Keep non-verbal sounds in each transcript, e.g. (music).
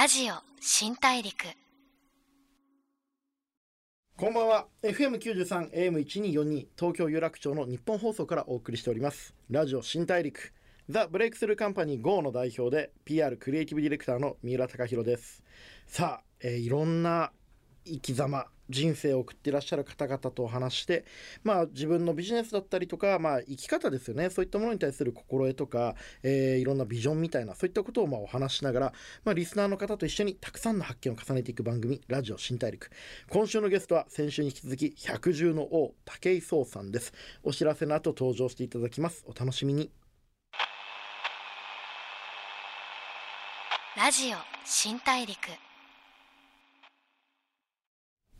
ラジオ新大陸。こんばんは。FM93 AM1242 東京有楽町の日本放送からお送りしております。ラジオ新大陸。ザ・ブレイクスルーカンパニー GO の代表で PR クリエイティブディレクターの三浦貴大です。さあ、えーいろんな生き様人生を送っていらっしゃる方々とお話してまあ自分のビジネスだったりとかまあ生き方ですよね。そういったものに対する心得とか、えーいろんなビジョンみたいなそういったことをまあお話ししながらまあリスナーの方と一緒にたくさんの発見を重ねていく番組ラジオ新大陸。今週のゲストは先週に引き続き百獣の王武井壮さんです。お知らせの後登場していただきます。お楽しみに。ラジオ新大陸。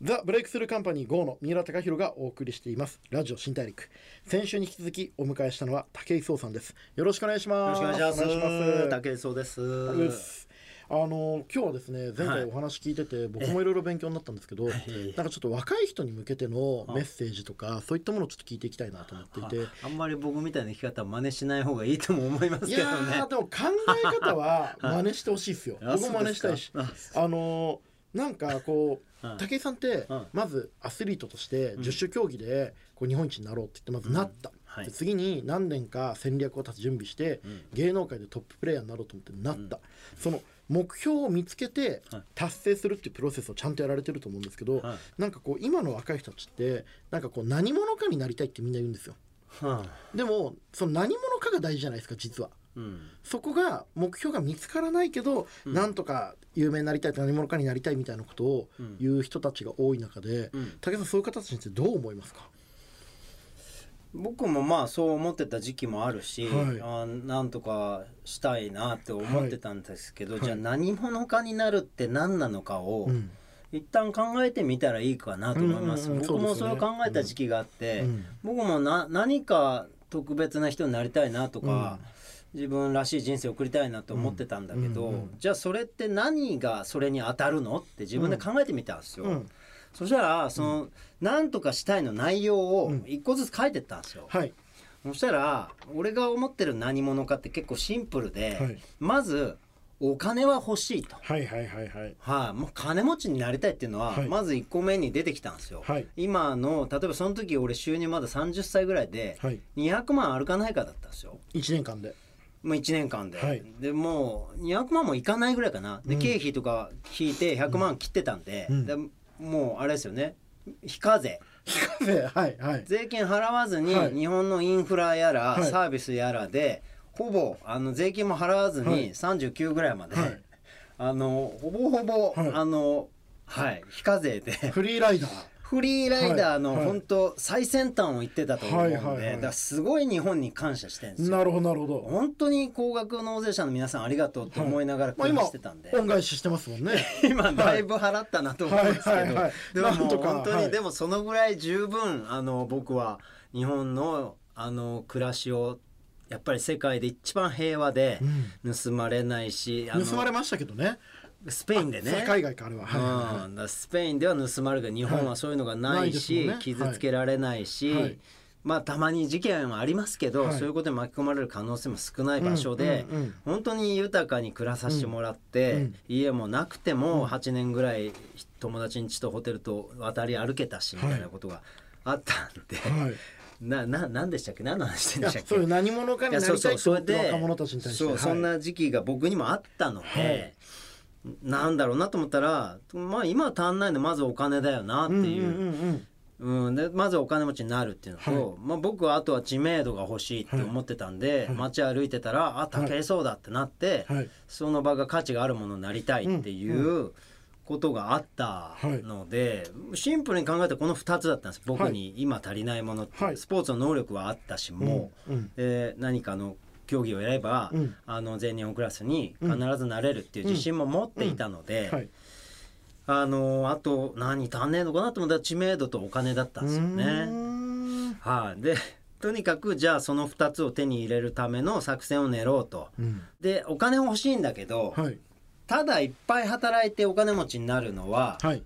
ザ・ブレイクスルーカンパニー GO の三浦貴大がお送りしていますラジオ新大陸先週に引き続きお迎えしたのは武井壮さんですよろしくお願いしよろますしくお願いします。お願いします武井壮です。あの今日はですね前回お話聞いてて、僕もいろいろ勉強になったんですけど、ええなんかちょっと若い人に向けてのメッセージとかそういったものをちょっと聞いていきたいなと思っていて。あんまり僕みたいな生き方は真似しない方がいいとも思いますいけどね。やーでも考え方は真似してほしいですよ。(laughs) あ僕も真似したいし。あのーなんかこうはい武井さんってうん。まずアスリートとしてうん。十種競技でこう日本一になろうって言ってまずなった、はい。で次に何年か戦略を立つ準備してうん。芸能界でトッププレイヤーになろうと思ってなった、その目標を見つけてはい。達成するっていうプロセスをちゃんとやられてると思うんですけど、はい。なんかこう今の若い人たちってなんかこう何者かになりたいってみんな言うんですよ。はでもその何者かが大事じゃないですか実はうん。そこが目標が見つからないけど、うん。なんとか有名になりたい何者かになりたいみたいなことをうん言う人たちが多い中で、うん。武井さんそういう方たちについてどう思いますか？僕もまあそう思ってた時期もあるし、はい。あなんとかしたいなって思ってたんですけど、はい。じゃあ何者かになるって何なのかを、うん。一旦考えてみたらいいかなと思います。うんうんうん僕もそれを考えた時期があって、うん。僕もな何か特別な人になりたいなとか、自分らしい人生を送りたいなと思ってたんだけど、うんうんうん。じゃあそれって何がそれに当たるの？って自分で考えてみたんですよ。うん。そしたらその、何とかしたいの内容をうん。一個ずつ書いてったんですよ。はい。そしたら俺が思ってる何者かって結構シンプルで、はい。まずお金は欲しいと。はいはいはいはい。はい、もう金持ちになりたいっていうのは、はい。まず1個目に出てきたんですよ、はい。今の例えばその時俺収入まだ30歳ぐらいではい。200万あるかないかだったんですよ。1年間でもう1年間で、はい。でもう200万もいかないぐらいかな。で、うん。経費とか引いて100万切ってたんで,、うん。でもうあれですよね。非課税。非課税。はいはい。税金払わずにはい。日本のインフラやら、はい。サービスやらでほぼあの税金も払わずはい。に39ぐらいまで、はい。あのほぼほぼ、はい。あのはい非課税で。フリーライダーフリーライダーのはいはい。本当最先端を言ってたと思うんで、はいはいはい。だすごい日本に感謝してるんですよ。なるほどなるほど。本当に高額納税者の皆さんありがとうって思いながら今してたんで、恩返ししてますもんね。(laughs) 今だいぶ払ったなと思うんですけど、はいはいはい。でももうなんとか本当に、はい。でもそのぐらい十分あの僕は日本のあの暮らしをやっぱり世界で一番平和で盗まれないし、あの盗まれましたけどねスペインでね。海外かあれは。はいはいスペインでは盗まれるけど日本はそういうのがないし、はいね。傷つけられないし、はい。まあたまに事件はありますけど、はい。そういうことに巻き込まれる可能性も少ない場所で、うんうんうん。本当に豊かに暮らさせてもらって、うん家もなくても8年ぐらい友達ん家とホテルと渡り歩けたしみたいなことがあったんで、はい。(laughs) なななんでしたっけ？何の話してんでしたっけ？そういう何者かになりたいってる若者たちに対して。そう、はいそんな時期が僕にもあったので、はいなんだろうなと思ったらまあ今は足んないのまずお金だよなっていう。うんでまずお金持ちになるっていうのと、はい。まあ、僕はあとは知名度が欲しいって思ってたんで、はい。街歩いてたらあ武井壮だってなって、うんはい。その場が価値があるものになりたいっていうことがあったので、シンプルに考えたらこの2つだったんです僕に今足りないものって、はい。スポーツの能力はあったしもう、うんうん。えー何かの競技をやれば、うん。あの全日本クラスに必ずなれるっていう自信も持っていたので。はい。あのあと何足んねえのかなと思ったら知名度とお金だったんですよね。ん。はい、で (laughs) とにかくじゃあその2つを手に入れるための作戦を練ろうと。うん。でお金欲しいんだけど、はい。ただいっぱい働いてお金持ちになるのははい。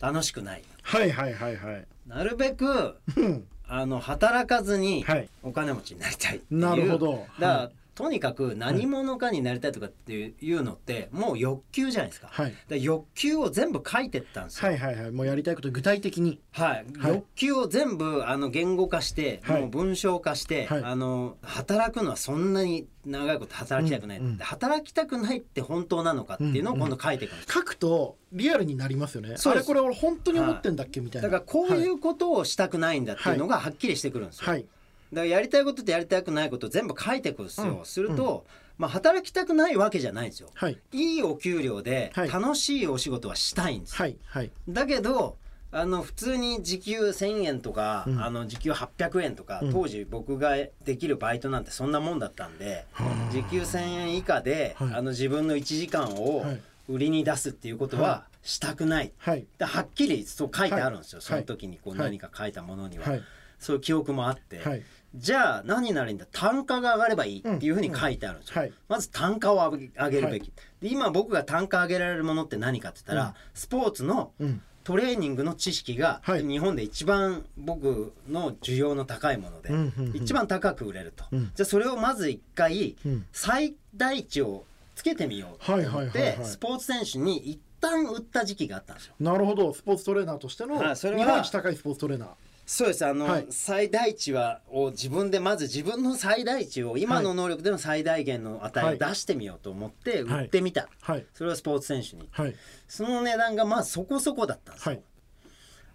楽しくない。はいはいはいはい。なるべくうんあの働かずにはい。お金持ちになりたいっていう。なるほど。だから、はいとにかく何者かになりたいとかっていうのってもう欲求じゃないですか,、はい。で欲求を全部書いてったんですよ、はいはいはい。もうやりたいこと具体的に。はい、はい。欲求を全部あの言語化して、はい。もう文章化して、はい。あの働くのはそんなに長いこと働きたくない、うん。うん働きたくないって本当なのかっていうのを今度書いていくんです、書くとリアルになりますよね。あれこれ俺本当に思ってんだっけみたいな。だからこういうことをしたくないんだっていうのがはっきりしてくるんですよ、はいだからやりたいこととやりたくないことを全部書いていくんですよ、うん。すると、まあ、働きたくないわけじゃないんですよ。はい。いいお給料ではい。楽しいお仕事はしたいんですよ、はいはい。だけどあの普通に時給1,000円とか、うん。あの時給800円とか、うん。当時僕ができるバイトなんてそんなもんだったんで、はあ。時給1,000円以下で、はい。あの自分の1時間をはい。売りに出すっていうことははしたくない、はい。ではっきりそう書いてあるんですよ、はい。その時にこうはい。何か書いたものには、はいそういう記憶もあって、はい。じゃあ何になるんだ？単価が上がればいいっていうふうに書いてあるんですよ、はい。まず単価を上げるべき、で今僕が単価上げられるものって何かって言ったら、うん。スポーツのうん。トレーニングの知識がはい。日本で一番僕の需要の高いもので、うんうんうん。一番高く売れると、うん。じゃあそれをまず一回うん。最大値をつけてみようと思って、スポーツ選手に一旦売った時期があったんですよ。なるほど。スポーツトレーナーとしての日本一高いスポーツトレーナーそうです。あの、はい。最大値はを自分でまず自分の最大値を今の能力での最大限の値を出してみようと思って売ってみた、はい。それはスポーツ選手に。はい。その値段がまあそこそこだったんですよ、はい。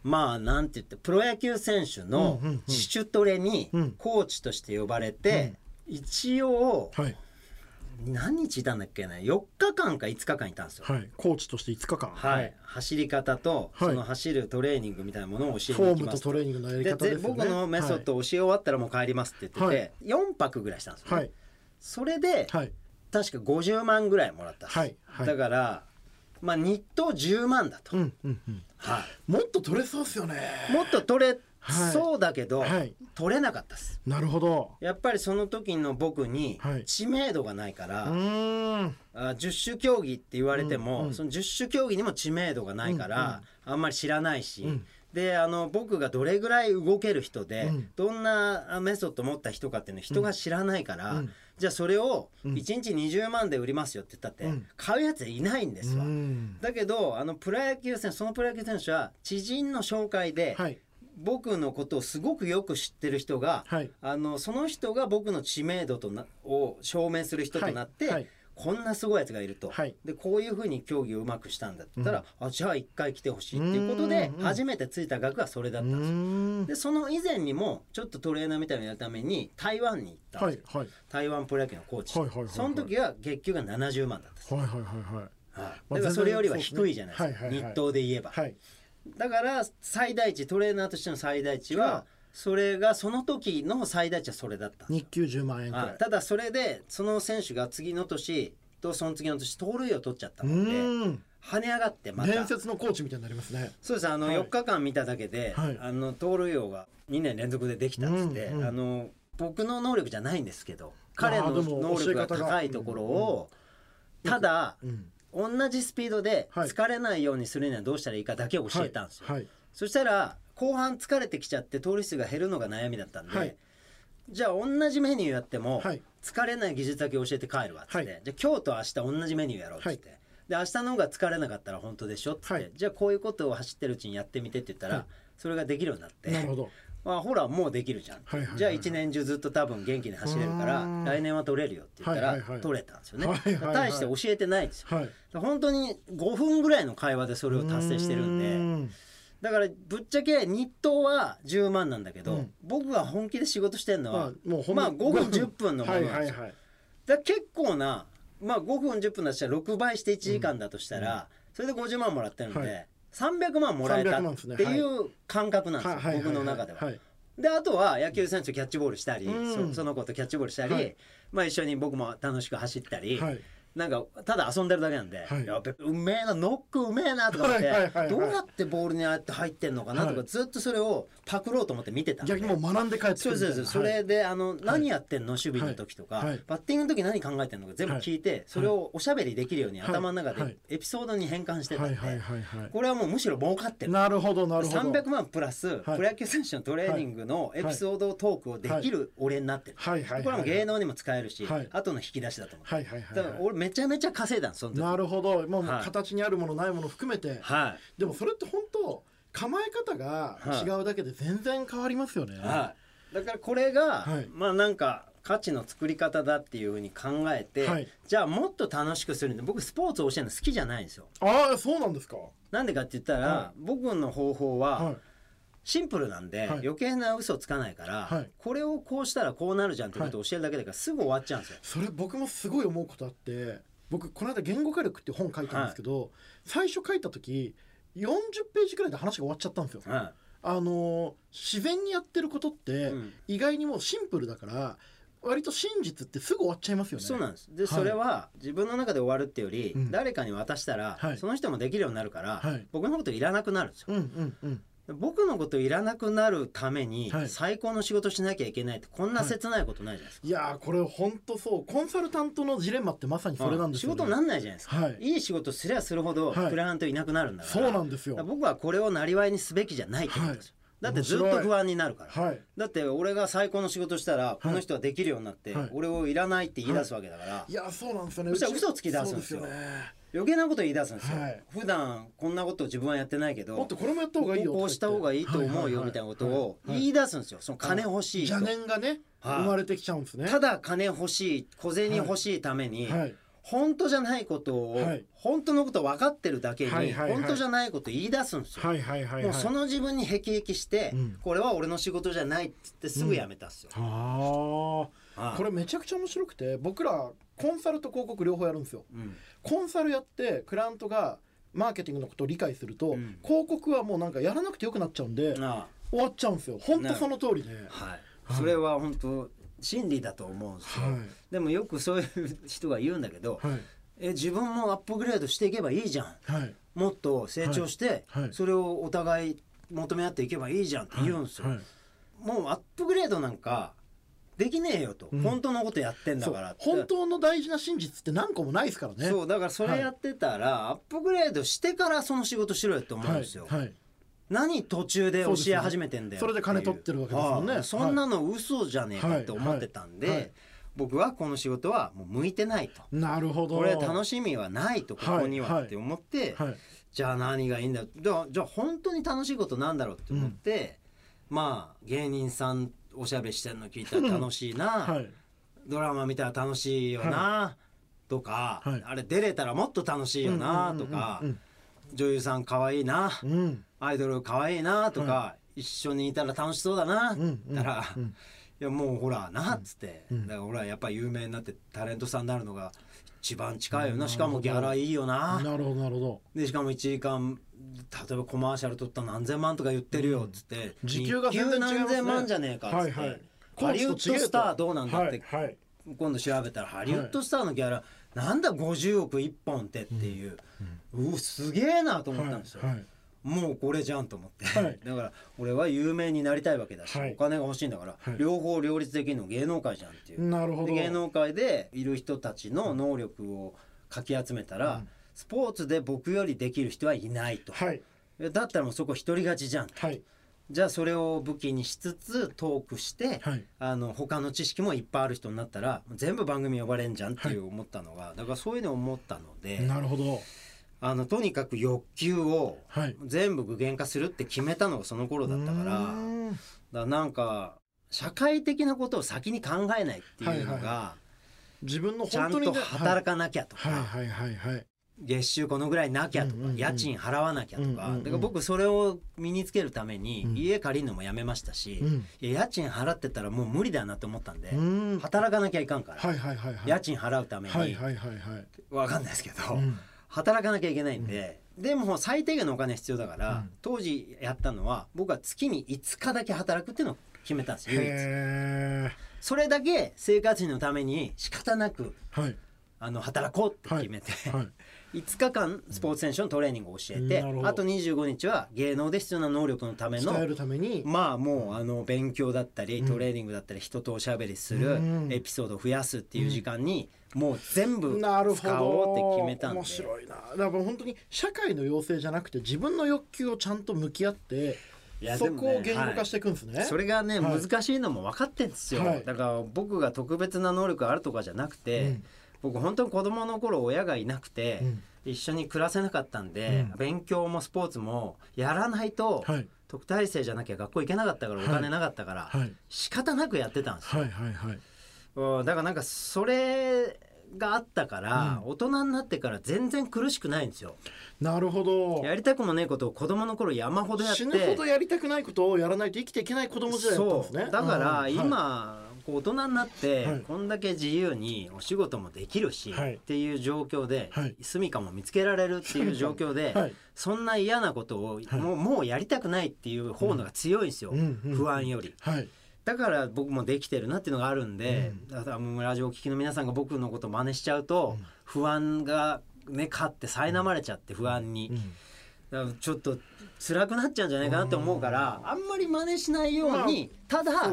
まあなんて言ってプロ野球選手の自主トレにうん。コーチとして呼ばれて、一応はい何日いたんだっけな4日間か5日間いたんですよ。はい。コーチとして5日間。はい、走り方と、はい。その走るトレーニングみたいなものを教えフォームとトレーニングのやりで方ですよね。僕のメソッドを教え終わったらもう帰りますって言ってて、4泊ぐらいしたんですよ、ね。はい。それで、はい。確か50万ぐらいもらったんです、はい。はい。だからまあ日当10万だと、うんうんうん。はい、もっと取れそうですよね。もっと取れはい。そうだけど、はい。取れなかったです。なるほど。やっぱりその時の僕にはい。知名度がないから、うーん。あ十種競技って言われても、うんうん。その十種競技にも知名度がないから、あんまり知らないし、うん。であの僕がどれぐらい動ける人で、うん。どんなメソッド持った人かっていうの人が知らないから、うん。じゃあそれをうん。1日20万で売りますよって言ったって、うん。買うやついないんですわ。うん。だけどあのプロ野球選手そのプロ野球選手は知人の紹介で、はい僕のことをすごくよく知ってる人が、はい。あのその人が僕の知名度となを証明する人となって、はい。はい。こんなすごいやつがいると、はい。でこういうふうに競技をうまくしたんだって言ったら、あじゃあ一回来てほしいっていうことでうん。初めてついた額がそれだったんですでその以前にもちょっとトレーナーみたいなのやるために台湾に行ったんですよ、台湾プロ野球のコーチ、はいはいはいはい。その時は月給が70万だったんです、はいはいはいはい。だからそれよりは低いじゃないですか、日当で言えば、はいだから最大値トレーナーとしての最大値ははそれがその時の最大値はそれだった日給10万円くらい。あただそれでその選手が次の年とその次の年盗塁を取っちゃったうので跳ね上がってまた。伝説のコーチみたいになりますね。そうです。あのはい4日間見ただけで、はい。あの盗塁王が2年連続でできたっつって、うんうんあの僕の能力じゃないんですけど彼の能力が高いところを、ただうん同じスピードではい。疲れないようにするにはどうしたらいいかだけを教えたんですよ、はい。そしたら後半疲れてきちゃって通り数が減るのが悩みだったんで、はい。じゃあ同じメニューやっても、はい。疲れない技術だけ教えて帰るわっつって、はい。じゃあ今日と明日同じメニューやろうっつって、はい。で明日の方が疲れなかったら本当でしょっつって、はい。じゃあこういうことを走ってるうちにやってみてって言ったら、はい。それができるようになってなるほどまあほらもうできるじゃん、はいはいはいじゃあ一年中ずっと多分元気に走れるから来年は取れるよって言ったら、取れたんですよね、はいはいはい。大して教えてないんですよ。はい。本当に5分ぐらいの会話でそれを達成してるんでだからぶっちゃけ日当は10万なんだけど、うん。僕が本気で仕事してるのは、まあまあ5分10分のものはないんですよ、はいはいだ結構な、まあ、5分10分だとしたら6倍して1時間だとしたら、それで50万もらってるんで、はい300万もらえた300万ですね。っていう感覚なんですよ、僕の中では。はい。であとは野球選手とキャッチボールしたり、うん。そその子とキャッチボールしたり、はい。まあ、一緒に僕も楽しく走ったり、はいなんかただ遊んでるだけなんで、はい。やっぱうめえなノックうめえなとか思って、どうやってボールにあって入ってんのかなとか、はい。ずっとそれをパクろうと思って見てたんで。逆にもう学んで帰ってくそうそうそうそれであの何やってんの？守備の時とか、バッティングの時何考えてんのか全部聞いて、それをおしゃべりできるようにはい頭の中はい。でエピソードに変換してたんで、これはもうむしろ儲かってる。なるほどなるほど。300万プラス、はい。プロ野球選手のトレーニングのエピソードトークをできる俺になってる、はい。はい。はい。これはもう芸能にも使えるし、はい。後の引き出しだと思う、はい。はい。はいめちゃめちゃ稼いだんその時。なるほど。もうはい。形にあるものないもの含めて。はい。でもそれって本当構え方が違うだけで全然変わりますよね。はい、だからこれが、はい。まあなんか価値の作り方だっていうふうに考えて、はい。じゃあもっと楽しくするんで僕スポーツを教えるの好きじゃないんですよ。ああそうなんですか。なんでかって言ったら、は僕の方法ははいシンプルなんで、はい。余計な嘘つかないから、はい。これをこうしたらこうなるじゃんってことを教えるだけだからすぐ終わっちゃうんですよ。それ僕もすごい思うことあって僕この間「言語化力」っていう本書いたんですけど、最初書いた時40ページくらいで話が終わっちゃったんですよ。はあのー自然にやってることってうん。意外にもうシンプルだから割と真実ってすぐ終わっちゃいますよい、ね。そうなんです。で、はい。それは自分の中で終わるっていうより、うん。誰かに渡したら、はい。その人もできるようになるから、はい。僕のこといらなくなるんですよ。うんうんうん僕のこといらなくなるためにはい。最高の仕事しなきゃいけないってこんな切ないことないじゃないですか。いやーこれ本当そう。コンサルタントのジレンマってまさにそれなんですよ、ね、仕事になんないじゃないですか、はい。いい仕事すりゃするほどはい。クライアントいなくなるんだから、そうなんですよ。僕はこれをなりわいにすべきじゃないってことですよ、はいだってずっと不安になるから、はい。だって俺が最高の仕事したらこの人はできるようになって、はい。俺をいらないって言い出すわけだから、い。やーそうなんですよね。そしたら嘘つき出すんですよ。ね。余計なこと言い出すんですよ、はい。普段こんなことを自分はやってないけどもっとこれもやった方がいいよこうした方がいいと思うよみたいなことを言い出すんですよ。その金欲しい。と邪念がねはい。生まれてきちゃうんですねただ金欲しい。小銭欲しい。ために、はい本当じゃないことを、はい。本当のこと分かってるだけに、はいはいはい。本当じゃないこと言い出すんですよ、はいはいはいはい。もうその自分に辟易して、うん。これは俺の仕事じゃないっつってすぐ辞めたっすよ、ははい。あこれめちゃくちゃ面白くて僕らコンサルと広告両方やるんですよ。うん。コンサルやってクライアントがマーケティングのことを理解すると、うん。広告はもうなんかやらなくてよくなっちゃうんで、あ終わっちゃうんですよ。本当その通りで、はい。それは本当真理だと思うんですよ、はい。でもよくそういう人が言うんだけど、はい。え自分もアップグレードしていけばいいじゃん。はい。もっと成長して、それをお互い求め合っていけばいいじゃんって言うんですよ、はい。もうアップグレードなんかできねえよと、うん。本当のことやってんだから本当の大事な真実って何個もないですからね。そう。だからそれやってたら、アップグレードしてからその仕事しろよって思うんですよ、何途中で教え始めてんだよそれで金取ってるわけですもんね。そんなの嘘じゃねえかって思ってたんで、僕はこの仕事はもう向いてないと。なるほど。これ楽しみはないとここにはって思って、はい。じゃあ何がいいんだじゃあじゃあ本当に楽しいことなんだろうって思って、まあ芸人さんおしゃべりしてるの聞いたら楽しいな、(laughs) はい。ドラマ見たら楽しいよな、とか、はい。あれ出れたらもっと楽しいよな、とか、うん女優さん可愛いな、うんうんアイドル可愛いなとか、は一緒にいたら楽しそうだな、たら、うん。いやもうほらなっつって、うんだから俺はやっぱり有名になってタレントさんになるのが一番近いようんなしかもギャラいいよな。なるほどなるほど。でしかも1時間例えばコマーシャル撮ったら何千万とか言ってるよっつって、時給が全然何千万じゃねえかっつって、はいはい。ハリウッドスターどうなんだって、今度調べたらハリウッドスターのギャラ、なんだ50億1本ってっていう、うすげえなと思ったんですよ、もうこれじゃんと思って、はい。(laughs) だから俺は有名になりたいわけだし、はい。お金が欲しいんだから、はい。両方両立できるの芸能界じゃんっていう、なるほど。で芸能界でいる人たちの能力をかき集めたら、うん。スポーツで僕よりできる人はいないと、はい。だったらもうそこ独り勝ちじゃんはい。じゃあそれを武器にしつつトークして、はい。あの他の知識もいっぱいある人になったら全部番組呼ばれんじゃんっていう思ったのが、だからそういうのを思ったのでなるほどあのとにかく欲求をはい。全部具現化するって決めたのがその頃だったからだからなんか社会的なことを先に考えないっていうのはいが自分のちゃんと働かなきゃとか、はいはいはいはい。月収このぐらいなきゃとか、うんうんうん。家賃払わなきゃとか、うんうんうん。だから僕それを身につけるためにうん。家借りるのもやめましたし、うん。家賃払ってたらもう無理だなと思ったんで、うん。働かなきゃいかんから、はいはいはいはい。家賃払うために、はいはいはいはい。わかんないですけど、うん働かなきゃいけないんで、でも最低限のお金必要だから、うん。当時やったのは僕は月に5日だけ働くっていうのを決めたんですよ唯一。へそれだけ生活費のために仕方なくーはい。あの働こうって決めて、はい5日間スポーツ選手のトレーニングを教えて、なるほど。あと25日は芸能で必要な能力のための伝えるために。まあもうあの勉強だったりトレーニングだったり人とおしゃべりするうん。エピソードを増やすっていう時間にもう全部なるほ使おうって決めたんで。面白いな。だから本当に社会の要請じゃなくて自分の欲求をちゃんと向き合ってねこを言語化していくんですね。それがね、はい。難しいのも分かってんですよ、はい。だから僕が特別な能力があるとかじゃなくて、うん僕本当に子供の頃親がいなくて、うん。一緒に暮らせなかったんで、うん。勉強もスポーツもやらないと、はい。特待生じゃなきゃ学校行けなかったからお金なかったから、はい。仕方なくやってたんですよ、はいはいはい。うんだからなんかそれがあったから、大人になってから全然苦しくないんですよ。なるほど。やりたくもねえことを子供の頃山ほどやって死ぬほどやりたくないことをやらないと生きていけない子供時代だったんですね。そう。だからうん。今、こう大人になって、はい。こんだけ自由にお仕事もできるし、はい。っていう状況で、はい。住処も見つけられるっていう状況で、はい。そんな嫌なことを、もうもうやりたくないっていう方のが強いんですよ、うん。うん。不安より。はい。だから僕もできてるなっていうのがあるんで、だからもうラジオを聴きの皆さんが僕のことを真似しちゃうと、不安がね勝って苛まれちゃって不安に、うちょっと辛くなっちゃうんじゃないかなって思うからあんまり真似しないように、ただ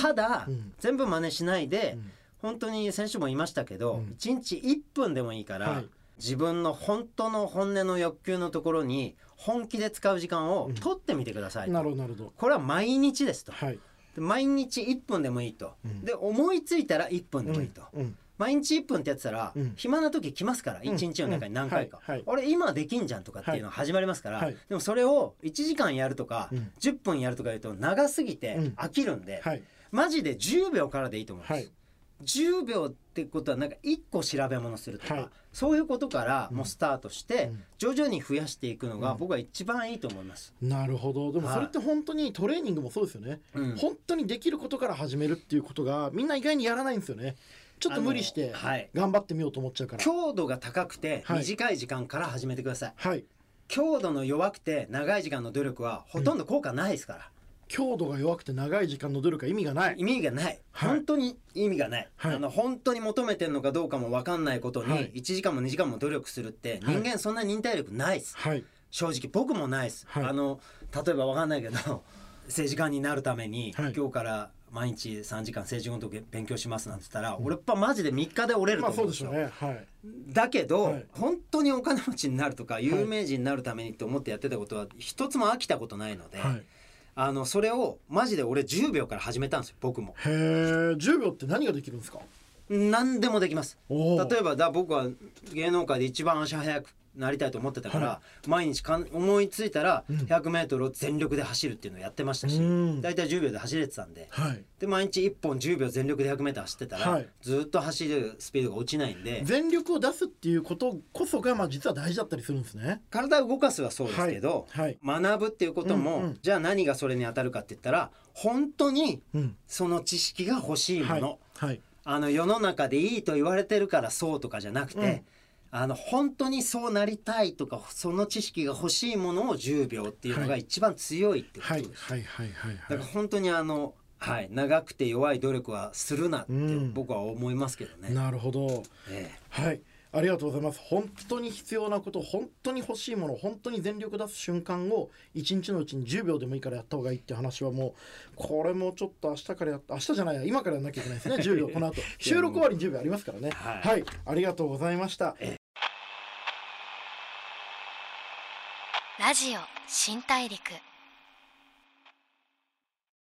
ただ、うん。全部真似しないで、うん。本当に先週も言いましたけど、うん。1日1分でもいいから、はい。自分の本当の本音の欲求のところに本気で使う時間を取ってみてくださいと、なるほどなるほど。これは毎日ですと、はい。で毎日1分でもいいと、うん。で思いついたら1分でもいいと、うん毎日1分ってやってたら、うん。暇な時来ますから1日の中に何回か、うん。はい。はい。俺今できんじゃんとかっていうのが始まりますから、はい。でもそれを1時間やるとか、うん。10分やるとか言うと長すぎてうん。飽きるんで、はい。マジで10秒からでいいと思います、はい。10秒ってことはなんか1個調べ物するとか、はい。そういうことからもうスタートして、うん。徐々に増やしていくのが僕は一番いいと思います、なるほど。でもそれって本当にトレーニングもそうですよね、うん。本当にできることから始めるっていうことがみんな意外にやらないんですよねちょっと無理して頑張ってみようと思っちゃうから。強度が高くてはい。短い時間から始めてください、はい。強度の弱くて長い時間の努力はほとんど効果ないですから、強度が弱くて長い時間の努力は意味がない。意味がない、はい。本当に意味がない、はい。あの本当に求めてるのかどうかも分かんないことにはい。1時間も2時間も努力するってはい。人間そんな忍耐力ないです、はい。正直僕もないです、はい。あの例えば分かんないけど政治家になるために、はい。今日から毎日3時間政治のこと勉強しますなんて言ったら、俺っぱマジで3日で折れるとまあ思うんですよ、そうでしょうねはい。だけど、はい。本当にお金持ちになるとか有名人になるためにって思ってやってたことは一つも飽きたことないので、はい。あのそれをマジで俺10秒から始めたんですよ僕も。へえ10秒って何ができるんですか？何でもできます。例えばだ僕は芸能界で一番足早くなりたいと思ってたから、は毎日かん思いついたらうん。100m を全力で走るっていうのをやってましたし、うん。大体10秒で走れてたんではい。で毎日1本10秒全力で 100m 走ってたら、はい。ずっと走るスピードが落ちないんで全力を出すっていうことこそがまあ実は大事だったりするんですね。体を動かすはそうですけど、はい。学ぶっていうことも、うんうん。じゃあ何がそれに当たるかって言ったら本当にうん。その知識が欲しいもの、あの世の中でいいと言われてるからそうとかじゃなくて、うんあの本当にそうなりたいとかその知識が欲しいものを10秒っていうのが一番強いってことはいです。はいはいはいだから本当にあの、はい、長くて弱い努力はするなってうん。僕は思いますけどね。なるほど。えはい。ありがとうございます。本当に必要なこと本当に欲しいもの本当に全力出す瞬間を一日のうちに10秒でもいいからやった方がいいって話はもうこれもちょっと明日からやっ明日じゃないや今からやんなきゃいけないですね。10秒この後。(laughs) 収録終わりに10秒ありますからね。はい。はい。ありがとうございましたラジオ新大陸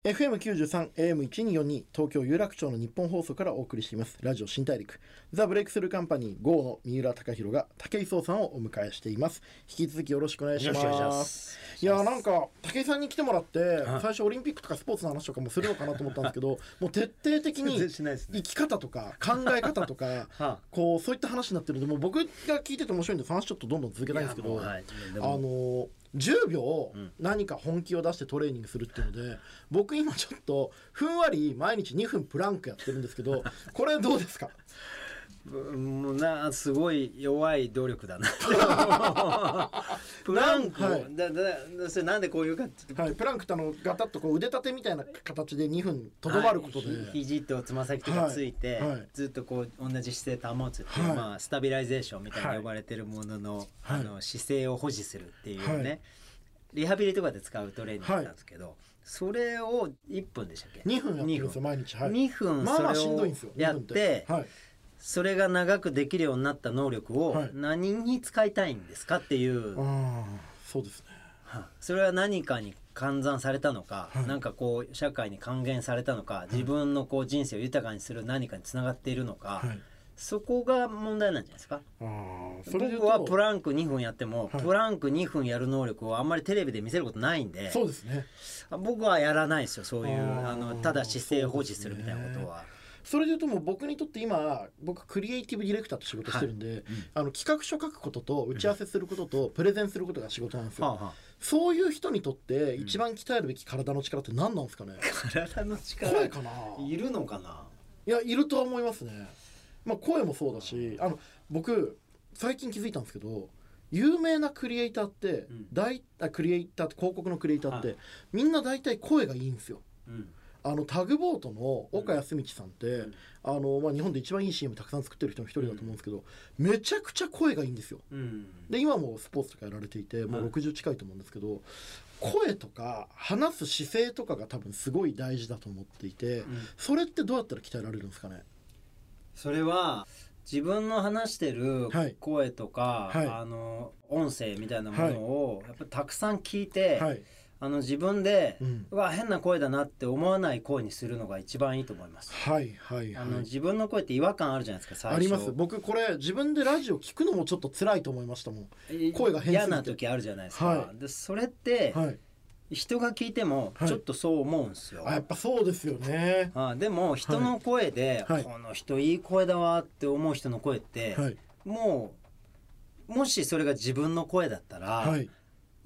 FM93 AM1242 東京有楽町の日本放送からお送りしています。ラジオ新大陸。ザ・ブレイクスルーカンパニー GO の三浦貴大が武井壮さんをお迎えしています。引き続きよろしくお願いします。いします。いやなんか武井さんに来てもらってはい。最初オリンピックとかスポーツの話とかもするのかなと思ったんですけど (laughs) もう徹底的に生き方とか考え方とか (laughs) はあ。こうそういった話になってるんでもう僕が聞いてて面白いんで話ちょっとどんどん続けたいんですけど、はい。であもの10秒ん。何か本気を出してトレーニングするっていうので僕今ちょっとふんわり毎日2分プランクやってるんですけどこれどうですか？もうなすごい弱い努力だなプランクを、はい。だだだそれなんでこういうかはい、プランクってあのガタッとこう腕立てみたいな形で2分とどまることで、はい。ひ肘とつま先とかついて、はい。はい。ずっとこう同じ姿勢保つっていう、はい。まあ、スタビライゼーションみたいに呼ばれてるものの,、はい。あの姿勢を保持するっていうね、はい。リハビリとかで使うトレーニングなんですけど、それを1分でしたっけ？2分やってるんですよ毎日。はい。2分まあまあそれをしんどいんですよ。やっ2分てはい、それが長くできるようになった能力をはい。何に使いたいんですかっていう、ああそうですね。はいそれは何かに換算されたのか、はい。なんかこう社会に還元されたのか自分のこう人生を豊かにする何かにつながっているのか、はい。そこが問題なんじゃないですか？僕はプラランク2分やっても、はい。プランク2分やる能力をあんまりテレビで見せることないんでそうですね。僕はやらないですよそういうあのただ姿勢を保持するみたいなことは。それで言うともう僕にとって今僕クリエイティブディレクターと仕事してるんで、あの企画書書くことと打ち合わせすることとプレゼンすることが仕事なんですよ、はあはそういう人にとって一番鍛えるべき体の力って何なんですかね、あ、(laughs) 体の力。声かな？いるのかな？いやいるとは思いますね。まあ声もそうだしあの僕最近気づいたんですけど有名なクリエイターって、ん。大あクリエイターって広告のクリエイターって、はい。みんな大体声がいいんですよ。うんあのタグボートの岡康道さんって、ん。あのまあ、日本で一番いい CM たくさん作ってる人の一人だと思うんですけど、めちゃくちゃ声がいいんですよ。うん。で今もスポーツとかやられていてもうはい60近いと思うんですけど、声とか話す姿勢とかが多分すごい大事だと思っていて、ん。それってどうやったら鍛えられるんですかね？それは自分の話してるはい。声とか、はい。あの音声みたいなものをやっぱたくさん聞いて、はいあの自分で、ううんわ変な声だなって思わない声にするのが一番いいと思います。はいはいはい。あの自分の声って違和感あるじゃないですか最初。あります。僕これ自分でラジオ聞くのもちょっと辛いと思いましたもん。え声が変嫌な時あるじゃないですか、はでそれって、はい。人が聞いてもはい。ちょっとそう思うんですよ、あやっぱそうですよね。あでも人の声で、はい。この人いい声だわって思う人の声って、はいもうもしそれが自分の声だったら、はい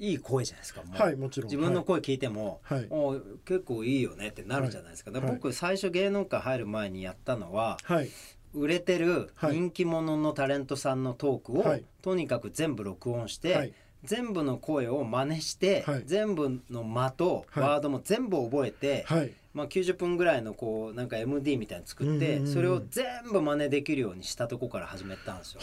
い、い声じゃないですかはいもちろん。自分の声聞いても、はい。お結構いいよねってなるじゃないですか,、僕最初芸能界入る前にやったのははい。売れてるはい。人気者のタレントさんのトークを、はい。とにかく全部録音して、はい。全部の声を真似して、はい。全部の間とはい。ワードも全部覚えて、はいまあ、90分ぐらいのこうなんか MD みたいなの作って、それを全部真似できるようにしたとこから始めたんですよ。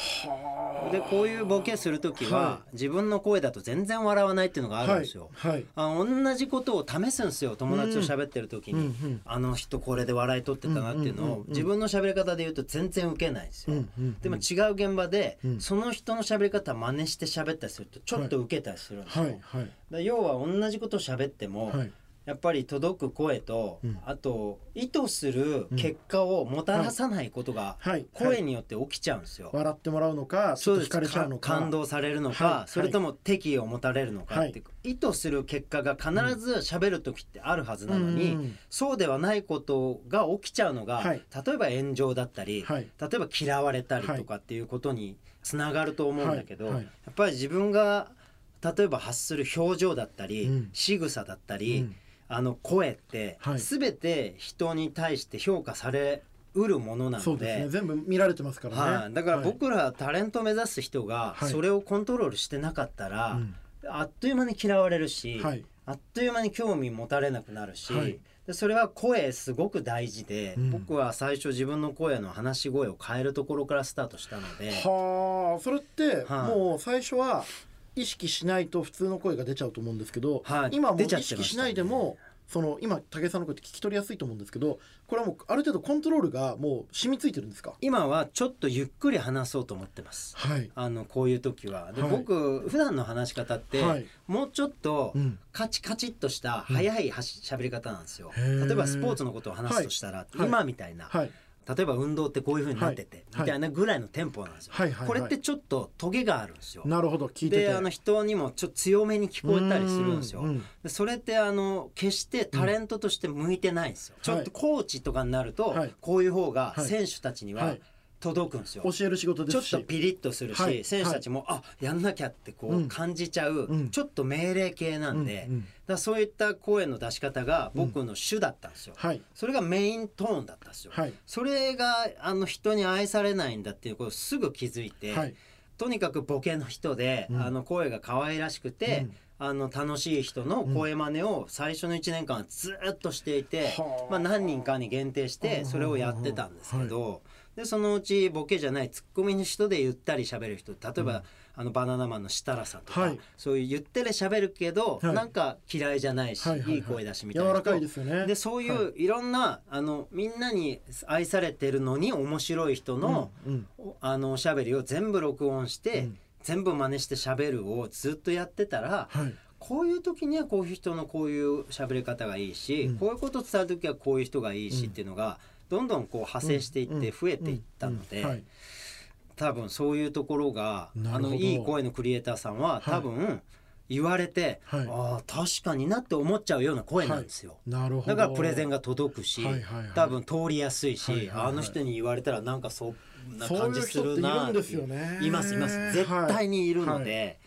でこういうボケする時は、は自分の声だと全然笑わないっていうのがあるんはいですよ。はい。あ同じことを試すんですよ友達と喋ってる時に、うんうん。あの人これで笑い取ってたなっていうのを自分の喋り方で言うと全然ウケないんですよ、でも違う現場で、うん。その人の喋り方真似して喋ったりするとちょっとウケたりするんですよ、はい。要は同じことを喋っても、はいやっぱり届く声と、うん。あと意図する結果をもたらさないことがはい。声によって起きちゃうんですよ。笑ってもらうのかちょっと惹かれちゃうのか。感動されるのか、はい。それとも敵意を持たれるのかって、意図する結果が必ず喋る時ってあるはずなのに、うん。うんそうではないことが起きちゃうのが、はい。例えば炎上だったり、はい。例えば嫌われたりとかっていうことにつながると思うんだけど、やっぱり自分が例えば発する表情だったり、うん。仕草だったり、うんあの声って、はい。全て人に対して評価されうるものなのでね。全部見られてますからね、はい、だから僕らタレントを目指す人がはい。それをコントロールしてなかったら、うん。あっという間に嫌われるし、はい。あっという間に興味持たれなくなるし、はい。でそれは声すごく大事で、うん。僕は最初自分の声の話し声を変えるところからスタートしたので。はあそれってはい。もう最初は意識しないと普通の声が出ちゃうと思うんですけど、はい。今もう意識しないでもその今武井さんの声って聞き取りやすいと思うんですけどこれはもうある程度コントロールがもう染みついてるんですか？今はちょっとゆっくり話そうと思ってます。はい。あのこういう時は。で、はい。僕普段の話し方って、はい。もうちょっとうん。カチカチっとした速いはし喋り方なんですよ、例えばスポーツのことを話すとしたら、はい。今みたいな、はい例えば運動ってこういう風になってて、はいみたいなぐらいのテンポなんですよ、これってちょっとトゲがあるんですよ。なるほど。聞いてて。であの人にもちょっと強めに聞こえたりするんですよ。それってあの決してタレントとして向いてないんですよ、ちょっとコーチとかになると、はい。こういう方がはい。選手たちにははい届くんですよ。教える仕事ですし。ちょっとピリッとするし、はい選手たちも、あやんなきゃってこうん。う感じちゃう、うん。ちょっと命令系なんで、うんうんだそういった声の出し方が僕の主だったんですよ。はい。それがメイントーンだったんですよ。はい。それがあの人に愛されないんだっていうことをすぐ気づいて、はい。とにかくボケの人で、うん。あの声が可愛らしくて、うんあの楽しい人の声真似を最初の1年間はずっとしていて、はあ。まあ、何人かに限定してそれをやってたんですけど、でそのうちボケじゃないツッコミの人でゆったり喋る人例えば、あのバナナマンの設楽さんとか、はい。そういうゆったり喋るけど、はい。なんか嫌いじゃないし、はいはいはい。いい声だしみたいな人。柔らかいですよね。でそういはういろんな、あのみんなに愛されてるのに面白い人の、うん。うん。あのおしゃべりを全部録音して、うん全部真似してしゃべるをずっとやってたら、はい。こういう時にはこういう人のこういう喋り方がいいし、うん。こういうことを伝える時はこういう人がいいしっていうのがどんどんこう派生していって増えていったので、多分そういうところがあのいい声のクリエイターさんは多分言われて、はい。ああ確かになって思っちゃうような声なんですよ。なるほど。だからプレゼンが届くし、はいはいはい。多分通りやすいし、はいはいはい。あの人に言われたらなんかそんな感じするな。るんですよね。いますいます。絶対にいるので、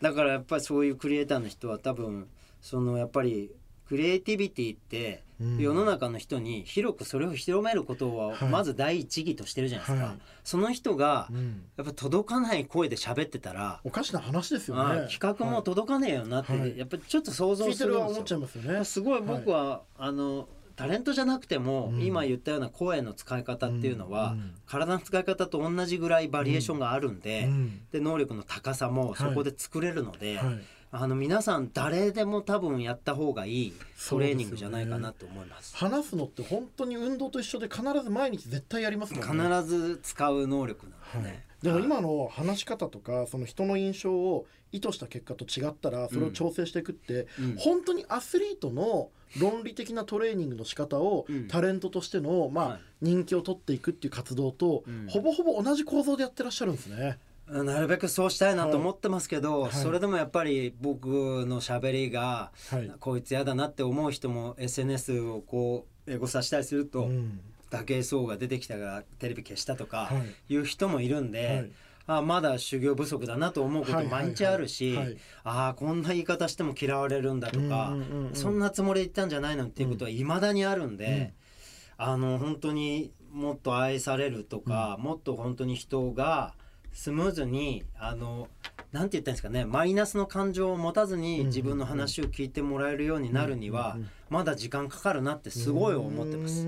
だからやっぱりそういうクリエイターの人は多分そのやっぱりクリエイティビティってうん。世の中の人に広くそれを広めることははい。まず第一義としてるじゃないですか、はい。その人がうん。やっぱ届かない声で喋ってたら、おかしな話ですよね。企画も届かねえよなって、はい。やっぱりちょっと想像するんですよ。思っちゃいますよね。すごい僕は、あのタレントじゃなくても、うん。今言ったような声の使い方っていうのは、うん。うん体の使い方と同じぐらいバリエーションがあるんで,、うん。で能力の高さもそこで作れるので、はい。あの皆さん誰でも多分やった方がいいトレーニングじゃないかなと思います。話すのって本当に運動と一緒で必ず毎日絶対やりますもんね。必ず使う能力なんではい。ね。でも今の話し方とかその人の印象を意図した結果と違ったらそれを調整していくって、うん。本当にアスリートの論理的なトレーニングの仕方をうん。タレントとしての、まあはい。人気を取っていくっていう活動と、うん。ほぼほぼ同じ構造でやってらっしゃるんですね。なるべくそうしたいなと思ってますけど、はい。それでもやっぱり僕の喋りが、はい。こいつやだなって思う人も SNS をこうエゴサしたりすると、うん。武井壮が出てきたからテレビ消したとかはい。いう人もいるんで、はいあまだ修行不足だなと思うこと毎日あるし、ああこんな言い方しても嫌われるんだとか、そんなつもりで言ったんじゃないのっていうことはいまだにあるんで、あの本当にもっと愛されるとか、もっと本当に人がスムーズにあのなんて言ったんですかねマイナスの感情を持たずに自分の話を聞いてもらえるようになるには、まだ時間かかるなってすごい思ってます。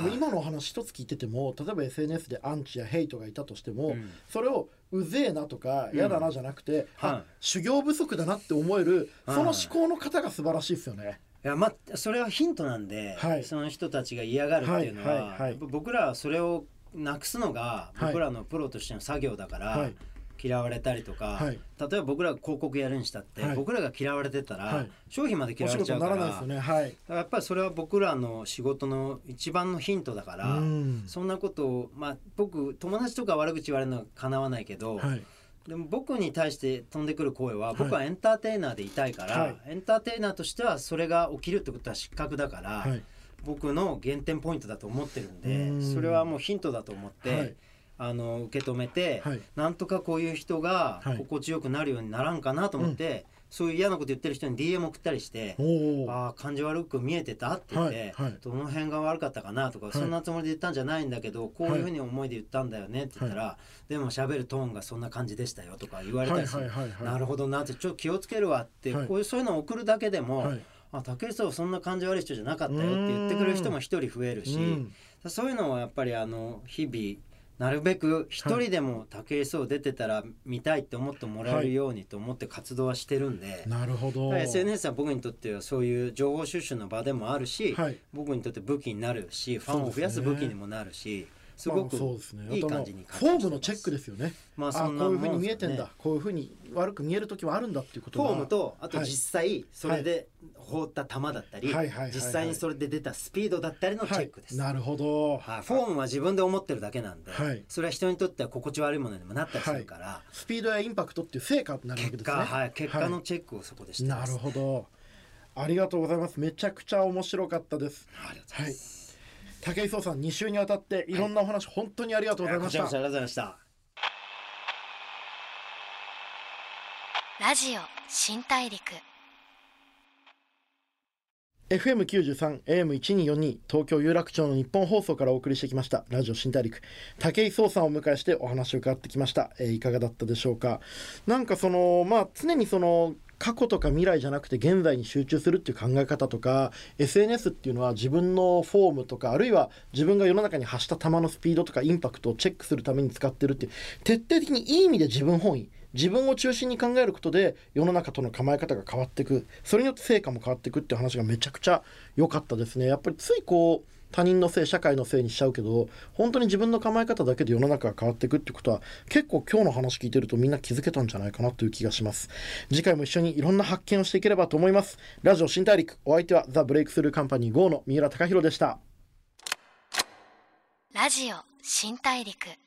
うんでも今のお話一つ聞いてても例えば SNS でアンチやヘイトがいたとしても、うん。それをうぜえなとか嫌だなじゃなくて、あはい。修行不足だなって思えるそのはい思考の方が素晴らしいですよね。いやまあそれはヒントなんで、はい。その人たちが嫌がるっていうのは,、僕らはそれをなくすのがはい僕らのプロとしての作業だから、はい嫌われたりとか、はい。例えば僕らが広告やるにしたって、はい。僕らが嫌われてたら、はい。商品まで嫌われちゃうからやっぱりそれは僕らの仕事の一番のヒントだから、うん。そんなことをまあ僕友達とか悪口言われるのはかなわないけど、はい。でも僕に対して飛んでくる声は、い。僕はエンターテイナーでいたいから、はい。エンターテイナーとしてはそれが起きるってことは失格だから、はい。僕の原点ポイントだと思ってるんでうん。それはもうヒントだと思って、はいあの受け止めて、はい。なんとかこういう人がはい。心地よくなるようにならんかなと思って、そういう嫌なこと言ってる人に DM 送ったりして。ああ感じ悪く見えてたって言って、はい。はい。どの辺が悪かったかなとか、い。そんなつもりで言ったんじゃないんだけどこういうふうに思いで言ったんだよねって言ったら、でも喋るトーンがそんな感じでしたよとか言われたりする、はいはいはいはい。なるほどなってちょっと気をつけるわって、はい。こういうそういうのを送るだけでも、はい。あ竹内さんはそんな感じ悪い人じゃなかったよって言ってくれる人も一人増えるし、うん。そういうのをやっぱりあの日々なるべく一人でも武井壮出てたら見たいって思ってもらえるようにと思って活動はしてるんで、なるほど。SNS は僕にとってはそういう情報収集の場でもあるし、はい僕にとって武器になるしファンを増やす武器にもなるしすごく。いい感じにフォームのチェックですよね。まああそんなこういうふうに見えてんだ。こういうふうに悪く見える時はあるんだっていうことが。フォームとあとはい実際それで放った球だったり、実際にそれで出たスピードだったりのチェックです。はい、なるほど。はい、フォームは自分で思ってるだけなんで、はいそれは人にとっては心地悪いものにもなったりするから、スピードやインパクトっていう成果になるわけですね。結果、はい、結果のチェックをそこでしてなるほど。ありがとうございます。めちゃくちゃ面白かったです。ありがとうございます、武井壮さん2週にわたってい。ろんなお話、本当にありがとうございました。ありがとうございました。ラジオ新大陸。FM93 AM1242 東京有楽町の日本放送からお送りしてきました。ラジオ新大陸。武井壮さんをお迎えしてお話を伺ってきました、えーいかがだったでしょうか。なんかそのまあ常にその過去とか未来じゃなくて現在に集中するっていう考え方とか SNS っていうのは自分のフォームとかあるいは自分が世の中に発した球のスピードとかインパクトをチェックするために使ってるっていう徹底的にいい意味で自分本位自分を中心に考えることで世の中との構え方が変わっていくそれによって成果も変わっていくっていう話がめちゃくちゃ良かったですね。やっぱりついこう他人のせい社会のせいにしちゃうけど本当に自分の構え方だけで世の中が変わっていくってことは結構今日の話聞いてるとみんな気づけたんじゃないかなという気がします。次回も一緒にいろんな発見をしていければと思います。ラジオ新大陸お相手はザ・ブレイクスルーカンパニー GO の三浦貴大でした。ラジオ新大陸。